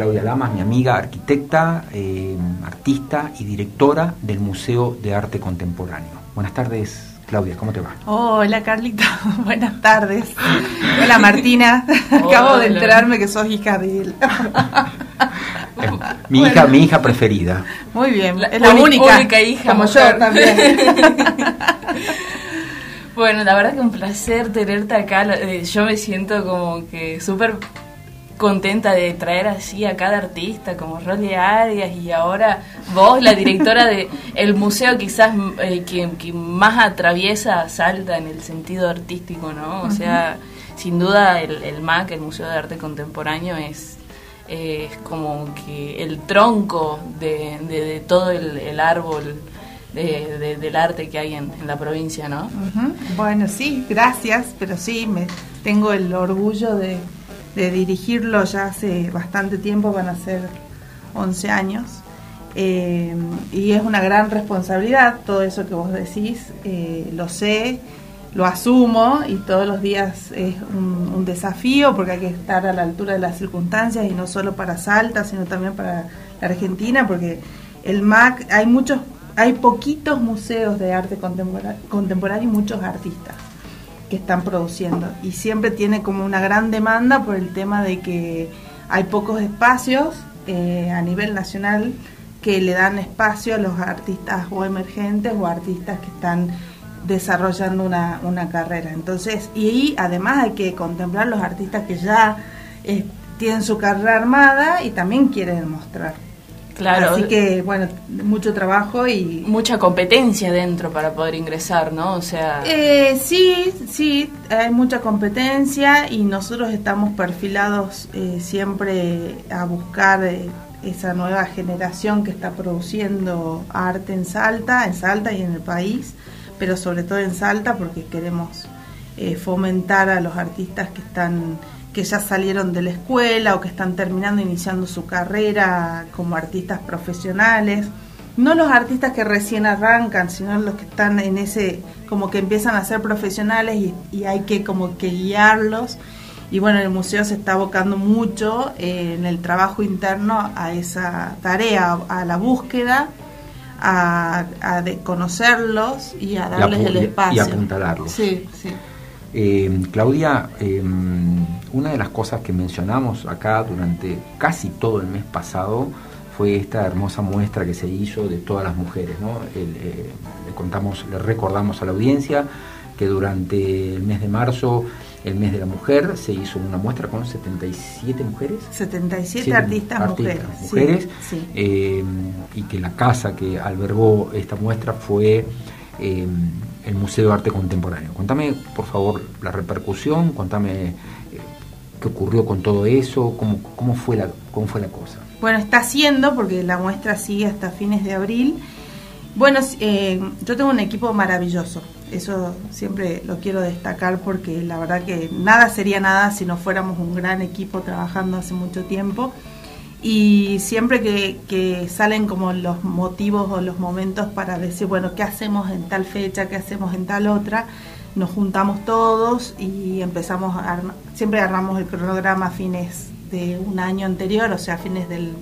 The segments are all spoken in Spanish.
Claudia Lamas, mi amiga, arquitecta, eh, artista y directora del Museo de Arte Contemporáneo. Buenas tardes, Claudia, ¿cómo te va? Hola, Carlita. Buenas tardes. Hola, Martina. Acabo de enterarme que sos hija de él. mi hija, mi hija preferida. Muy bien, es la única, hija. Como yo también. bueno, la verdad que un placer tenerte acá. Eh, yo me siento como que súper contenta de traer así a cada artista como Rolly Arias y ahora vos, la directora de el museo quizás eh, que, más atraviesa Salta en el sentido artístico, ¿no? O sea, sin duda el, el, MAC, el Museo de Arte Contemporáneo, es, es como que el tronco de, todo el, árbol del arte que hay en, la provincia, ¿no? Bueno, sí, gracias, pero sí, me tengo el orgullo de de dirigirlo ya hace bastante tiempo, van a ser 11 años. Eh, y es una gran responsabilidad, todo eso que vos decís, eh, lo sé, lo asumo y todos los días es un, desafío porque hay que estar a la altura de las circunstancias y no solo para Salta, sino también para la Argentina, porque el MAC, hay muchos, hay poquitos museos de arte contemporáneo y muchos artistas que están produciendo. Y siempre tiene como una gran demanda por el tema de que hay pocos espacios eh, a nivel nacional que le dan espacio a los artistas o emergentes o artistas que están desarrollando una, una carrera. Entonces, y, además hay que contemplar los artistas que ya eh, tienen su carrera armada y también quieren mostrar. Claro. Así que, bueno, mucho trabajo y... Mucha competencia dentro para poder ingresar, ¿no? O sea... Eh, sí, sí, hay mucha competencia y nosotros estamos perfilados eh, siempre a buscar eh, esa nueva generación que está produciendo arte en Salta, en Salta y en el país, pero sobre todo en Salta porque queremos fomentar a los artistas que están que ya salieron de la escuela o que están terminando, iniciando su carrera como artistas profesionales. No los artistas que recién arrancan, sino los que están en ese, como que empiezan a ser profesionales y, hay que como que guiarlos. Y bueno, el museo se está abocando mucho eh, en el trabajo interno a esa tarea, a la búsqueda, a, conocerlos y a darles el espacio. Y apuntalarlos. Sí, sí. Eh, Claudia, em, una de las cosas que mencionamos acá durante casi todo el mes pasado fue esta hermosa muestra que se hizo de todas las mujeres. ¿no? Eh, le, contamos, le recordamos a la audiencia que durante el mes de marzo, el mes de la mujer, se hizo una muestra con 77 mujeres. 77 artistas, mujeres. mujeres em, y que la casa que albergó esta muestra fue em, el Museo de Arte Contemporáneo. Contame, por favor, la repercusión, contame eh, qué ocurrió con todo eso, cómo, cómo, fue la, cómo fue la cosa. Bueno, está haciendo, porque la muestra sigue hasta fines de abril. Bueno, eh, yo tengo un equipo maravilloso, eso siempre lo quiero destacar porque la verdad que nada sería nada si no fuéramos un gran equipo trabajando hace mucho tiempo y siempre que, salen como los motivos o los momentos para decir, bueno, ¿qué hacemos en tal fecha? ¿Qué hacemos en tal otra? Nos juntamos todos y empezamos a siempre agarramos el cronograma a fines de un año anterior, o sea, a fines del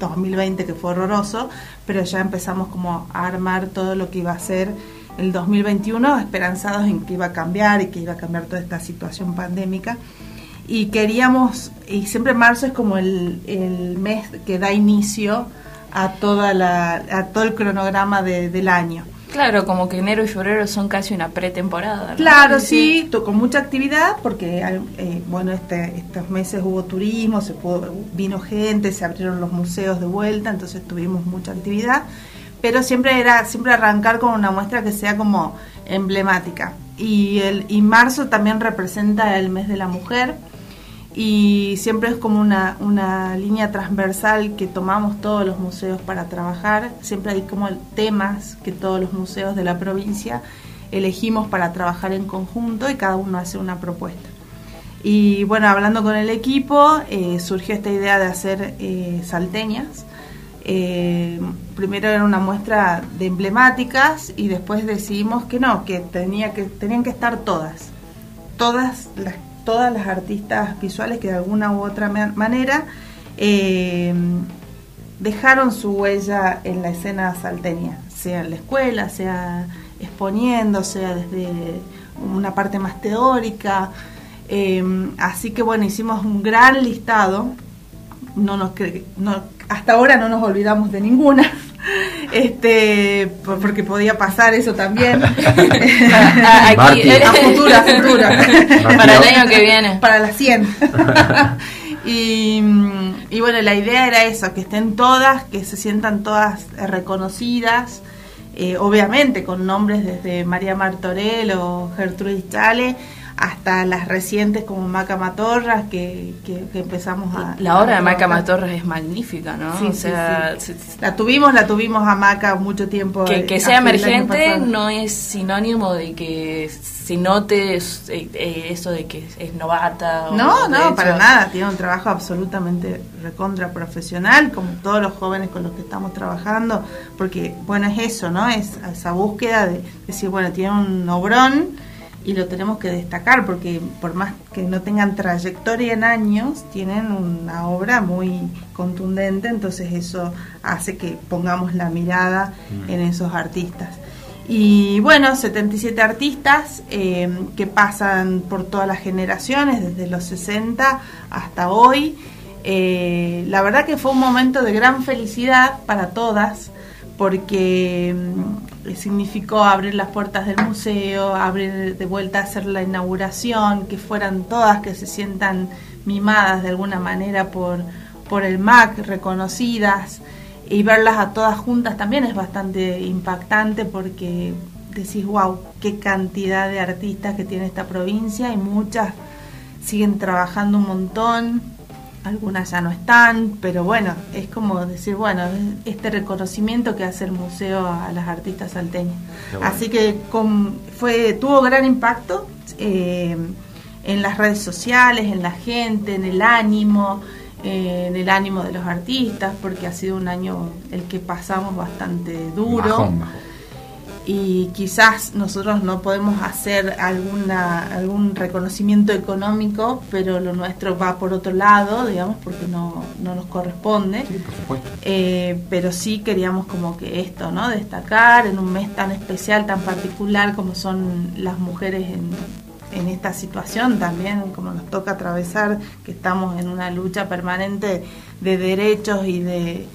2020 que fue horroroso, pero ya empezamos como a armar todo lo que iba a ser el 2021, esperanzados en que iba a cambiar y que iba a cambiar toda esta situación pandémica y queríamos, y siempre marzo es como el, el mes que da inicio a, toda la, a todo el cronograma del año. Claro, como que enero y febrero son casi una pretemporada. Claro, sí, con mucha actividad, porque eh, bueno, este, estos meses hubo turismo, se pudo, vino gente, se abrieron los museos de vuelta, entonces tuvimos mucha actividad, pero siempre era siempre arrancar con una muestra que sea como emblemática. Y, el, y marzo también representa el mes de la mujer, y siempre es como una, una línea transversal que tomamos todos los museos para trabajar. Siempre hay como temas que todos los museos de la provincia elegimos para trabajar en conjunto y cada uno hace una propuesta. Y bueno, hablando con el equipo, eh, surgió esta idea de hacer eh, salteñas. Eh, primero era una muestra de emblemáticas y después decidimos que no, que, tenía que tenían que estar todas, todas las todas las artistas visuales que de alguna u otra manera eh, dejaron su huella en la escena salteña, sea en la escuela, sea exponiendo, sea desde una parte más teórica. Eh, así que bueno, hicimos un gran listado. No nos no, hasta ahora no nos olvidamos de ninguna. Este, porque podía pasar eso también. Aquí, a futura, futura. Para el año que viene. Para las 100. y, y bueno, la idea era eso, que estén todas, que se sientan todas reconocidas. Eh, obviamente con nombres desde María Martorell o Gertrudis Chale hasta las recientes como Maca Matorras que, que, empezamos a... La obra de Maca Matorras es magnífica, ¿no? Sí, o sea, La tuvimos, la tuvimos a Maca mucho tiempo. Que, que sea emergente no es sinónimo de que se note eh, eh, eso de que es novata. no, no, para nada. Tiene un trabajo absolutamente recontra profesional, como todos los jóvenes con los que estamos trabajando, porque, bueno, es eso, ¿no? Es esa búsqueda de decir, bueno, tiene un obrón y lo tenemos que destacar porque por más que no tengan trayectoria en años, tienen una obra muy contundente, entonces eso hace que pongamos la mirada mm. en esos artistas. Y bueno, 77 artistas eh, que pasan por todas las generaciones, desde los 60 hasta hoy. Eh, la verdad que fue un momento de gran felicidad para todas, porque mm, significó abrir las puertas del museo, abrir de vuelta a hacer la inauguración, que fueran todas, que se sientan mimadas de alguna manera por, por el MAC, reconocidas, y verlas a todas juntas también es bastante impactante porque decís, wow, qué cantidad de artistas que tiene esta provincia y muchas siguen trabajando un montón algunas ya no están, pero bueno, es como decir, bueno, este reconocimiento que hace el museo a las artistas salteñas. Así que con, fue tuvo gran impacto eh, en las redes sociales, en la gente, en el ánimo, eh, en el ánimo de los artistas, porque ha sido un año el que pasamos bastante duro y quizás nosotros no podemos hacer alguna algún reconocimiento económico, pero lo nuestro va por otro lado, digamos, porque no, no nos corresponde. Eh, pero sí queríamos como que esto, ¿no? Destacar en un mes tan especial, tan particular como son las mujeres en, en esta situación también, como nos toca atravesar, que estamos en una lucha permanente de derechos y de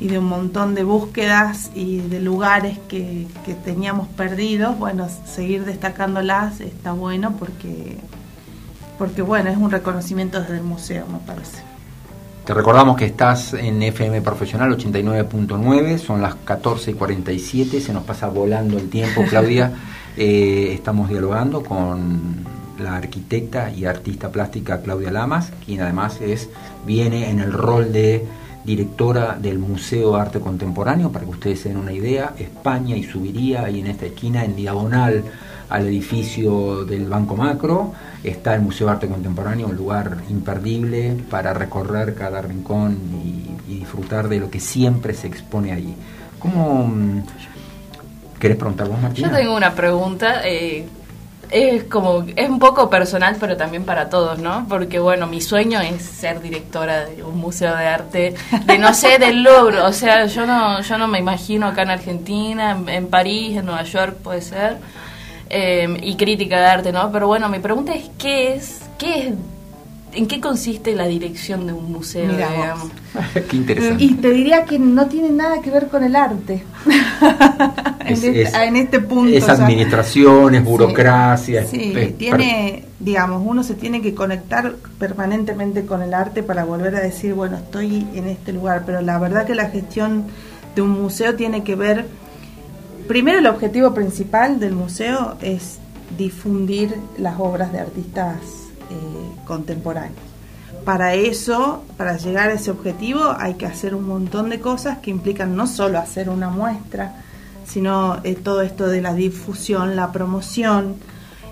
y de un montón de búsquedas y de lugares que, que teníamos perdidos, bueno, seguir destacándolas está bueno porque, porque bueno, es un reconocimiento desde el museo, me parece. Te recordamos que estás en FM Profesional 89.9, son las 14 y 47, se nos pasa volando el tiempo, Claudia. Eh, estamos dialogando con la arquitecta y artista plástica Claudia Lamas, quien además es, viene en el rol de directora del Museo de Arte Contemporáneo, para que ustedes se den una idea, España y subiría ahí en esta esquina, en diagonal al edificio del Banco Macro, está el Museo de Arte Contemporáneo, un lugar imperdible para recorrer cada rincón y, disfrutar de lo que siempre se expone allí. ¿Cómo... Mm, ¿Querés preguntar vos, Martina? Yo tengo una pregunta. Eh, es como, es un poco personal, pero también para todos, ¿no? Porque bueno, mi sueño es ser directora de un museo de arte, de no sé, del logro, o sea, yo no, yo no me imagino acá en Argentina, en, París, en Nueva York puede ser, eh, y crítica de arte, ¿no? Pero bueno, mi pregunta es, ¿qué es, qué es ¿En qué consiste la dirección de un museo? qué interesante. Y te diría que no tiene nada que ver con el arte. Este, en, este, punto. Es administración, es burocracia. Sí, tiene, digamos, uno se tiene que conectar permanentemente con el arte para volver a decir, bueno, estoy en este lugar. Pero la verdad que la gestión de un museo tiene que ver. Primero, el objetivo principal del museo es difundir las obras de artistas eh, contemporáneos. Para eso, para llegar a ese objetivo, hay que hacer un montón de cosas que implican no solo hacer una muestra, sino eh, todo esto de la difusión, la promoción,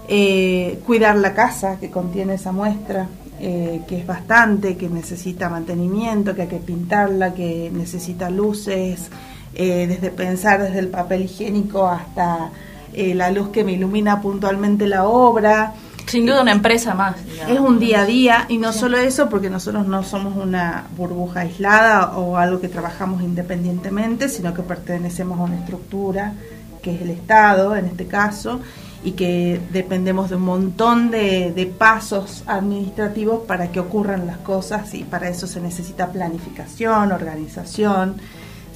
eh, cuidar la casa que contiene esa muestra, que es bastante, que necesita mantenimiento, que hay que pintarla, que necesita luces, desde pensar desde el papel higiénico hasta la luz que me ilumina puntualmente la obra, Sin duda una empresa más. Es un día a día y no solo eso, porque nosotros no somos una burbuja aislada o algo que trabajamos independientemente, sino que pertenecemos a una estructura que es el Estado en este caso y que dependemos de un montón de, pasos administrativos para que ocurran las cosas y para eso se necesita planificación, organización,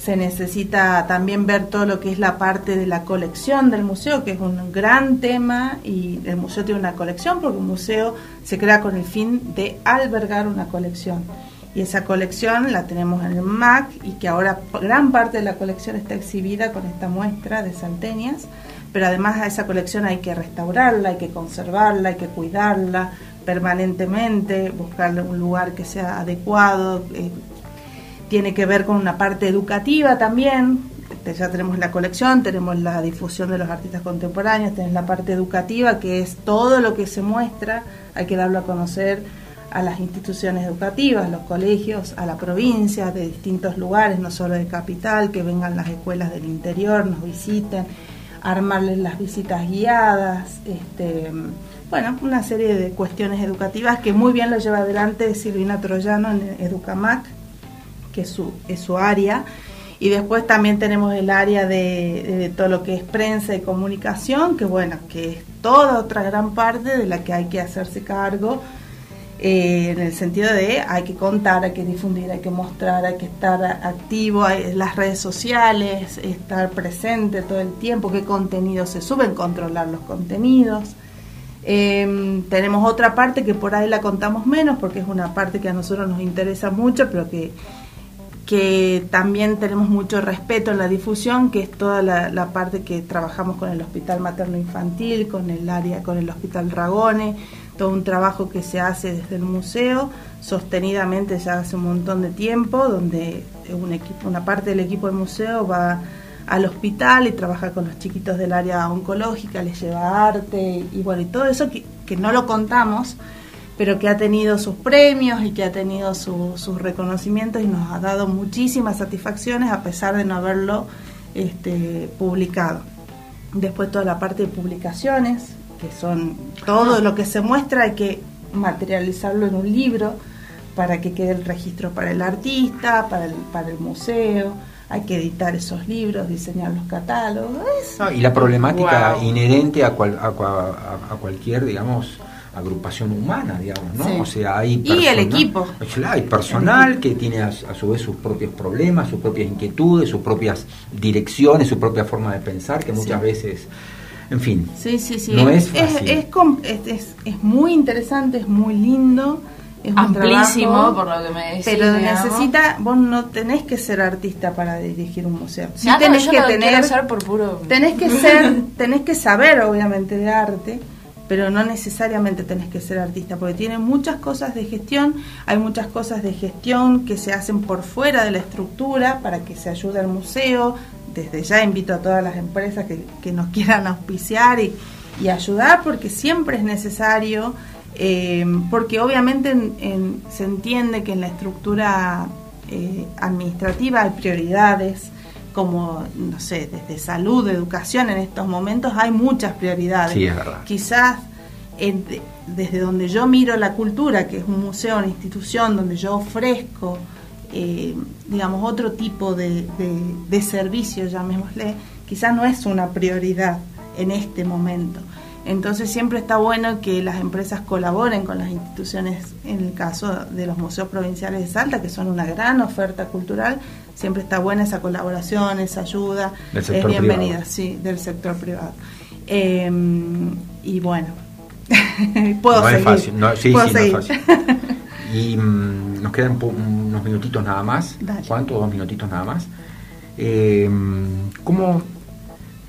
se necesita también ver todo lo que es la parte de la colección del museo, que es un gran tema y el museo tiene una colección porque un museo se crea con el fin de albergar una colección. Y esa colección la tenemos en el MAC y que ahora gran parte de la colección está exhibida con esta muestra de salteñas pero además a esa colección hay que restaurarla, hay que conservarla, hay que cuidarla permanentemente, buscarle un lugar que sea adecuado. Eh, tiene que ver con una parte educativa también. Ya tenemos la colección, tenemos la difusión de los artistas contemporáneos, tenemos la parte educativa, que es todo lo que se muestra, hay que darlo a conocer a las instituciones educativas, los colegios, a la provincia, de distintos lugares, no solo de capital, que vengan las escuelas del interior, nos visiten armarles las visitas guiadas, este, bueno, una serie de cuestiones educativas que muy bien lo lleva adelante Silvina Troyano en Educamac, que es su, es su área. Y después también tenemos el área de, todo lo que es prensa y comunicación, que bueno, que es toda otra gran parte de la que hay que hacerse cargo eh, en el sentido de hay que contar, hay que difundir, hay que mostrar, hay que estar activo, en las redes sociales, estar presente todo el tiempo, qué contenidos se suben, controlar los contenidos. Em, tenemos otra parte que por ahí la contamos menos porque es una parte que a nosotros nos interesa mucho, pero que, que también tenemos mucho respeto en la difusión, que es toda la, parte que trabajamos con el Hospital Materno Infantil, con el área, con el Hospital Ragone todo un trabajo que se hace desde el museo sostenidamente ya hace un montón de tiempo, donde un equipo, una parte del equipo del museo va al hospital y trabaja con los chiquitos del área oncológica, les lleva arte y bueno, y todo eso que, no lo contamos, pero que ha tenido sus premios y que ha tenido sus reconocimientos y nos ha dado muchísimas satisfacciones a pesar de no haberlo este, publicado. Después toda la parte de publicaciones, que son todo lo que se muestra hay que materializarlo en un libro para que quede el registro para el artista, para el, para el museo, hay que editar esos libros, diseñar los catálogos. y la problemática inherente a, cual, a, cualquier, digamos, agrupación humana, digamos, ¿no? O sea, hay y el equipo. Hay personal que tiene a, su vez sus propios problemas, sus propias inquietudes, sus propias direcciones, su propia forma de pensar, que muchas veces en fin. Sí, sí, sí. No es, fácil. Es, es, muy interesante, es muy lindo. Es Amplísimo, por lo que me decís. Pero necesita, vos no tenés que ser artista para dirigir un museo. Sí tenés que tener, por puro... tenés que ser, tenés que saber obviamente de arte, pero no necesariamente tenés que ser artista, porque tiene muchas cosas de gestión, hay muchas cosas de gestión que se hacen por fuera de la estructura para que se ayude al museo, desde ya invito a todas las empresas que, nos quieran auspiciar y, ayudar porque siempre es necesario, eh, porque obviamente se entiende que en la estructura eh, administrativa hay prioridades, como, no sé, desde salud, educación, en estos momentos hay muchas prioridades. Sí, es verdad. Quizás desde donde yo miro la cultura, que es un museo, una institución donde yo ofrezco eh, digamos, otro tipo de, de, servicio, llamémosle, quizás no es una prioridad en este momento. Entonces siempre está bueno que las empresas colaboren con las instituciones, en el caso de los museos provinciales de Salta, que son una gran oferta cultural, siempre está buena esa colaboración, esa ayuda, es bienvenida, sí, del sector privado. Em, y bueno, puedo seguir. fácil, no, sí, ¿Puedo seguir? fácil. Y mm, nos quedan unos minutitos nada más. ¿Cuánto? Dos minutitos nada más. Eh, ¿Cómo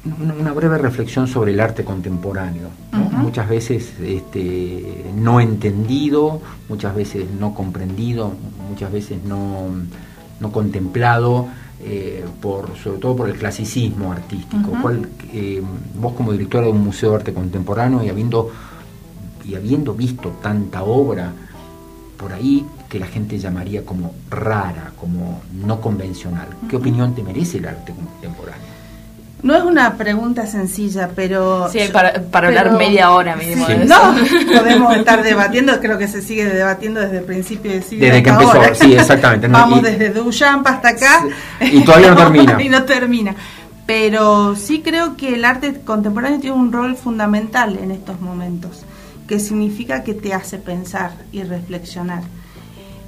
una breve reflexión sobre el arte contemporáneo, muchas veces este, no entendido, muchas veces no comprendido, muchas veces no, contemplado, eh, por, sobre todo por el clasicismo artístico. Eh, vos como directora de un museo de arte contemporáneo y habiendo, y habiendo visto tanta obra, por ahí que la gente llamaría como rara, como no convencional. ¿Qué opinión te merece el arte contemporáneo? No es una pregunta sencilla, pero... Sí, para, para hablar media hora mínimo. Sí, no, podemos estar debatiendo, creo que se sigue debatiendo desde el principio de siglo Desde que empezó, ahora. sí, exactamente. No, Vamos y- desde Duchamp hasta acá. Y todavía no termina. y no termina. Pero sí creo que el arte contemporáneo tiene un rol fundamental en estos momentos, que significa que te hace pensar y reflexionar.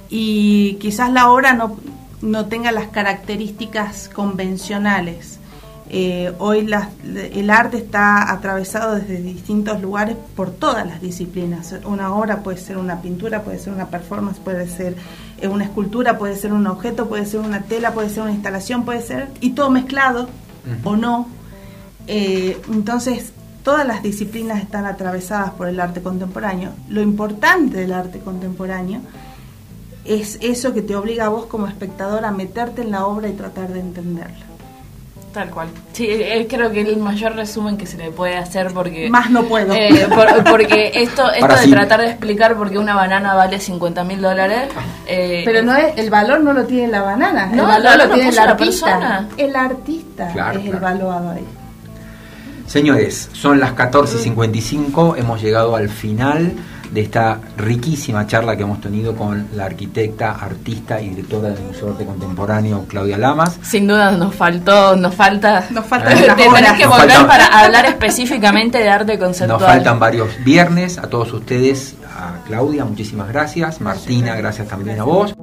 Y quizás la obra no, no tenga las características convencionales. Eh, hoy el arte está atravesado desde distintos lugares por todas las disciplinas. Una obra puede ser una pintura, puede ser una performance, puede ser eh, una escultura, puede ser un objeto, puede ser una tela, puede ser una instalación, puede ser, y todo mezclado o no. Eh, entonces, todas las disciplinas están atravesadas por el arte contemporáneo. Lo importante del arte contemporáneo es eso que te obliga a vos como espectador a meterte en la obra y tratar de entenderla. Tal cual. Sí, eh, creo que el mayor resumen que se le puede hacer porque... Más no puedo. Eh, por- porque esto, esto de sí. tratar de explicar por qué una banana vale 50 mil dólares... eh, Pero no es, el valor no lo tiene la banana, No, el el valor lo lo tiene el la artista. persona. El artista Claro, es el claro. valuado ahí. Señores, son las 14.55, hemos llegado al final de esta riquísima charla que hemos tenido con la arquitecta, artista y directora del Museo de Arte Contemporáneo, Claudia Lamas. Sin duda nos faltó, nos falta... Nos faltan Eh, Tenés que Nos volver faltan- para hablar específicamente de arte conceptual. Nos faltan varios viernes. A todos ustedes, a Claudia, muchísimas gracias. Martina, gracias también a vos.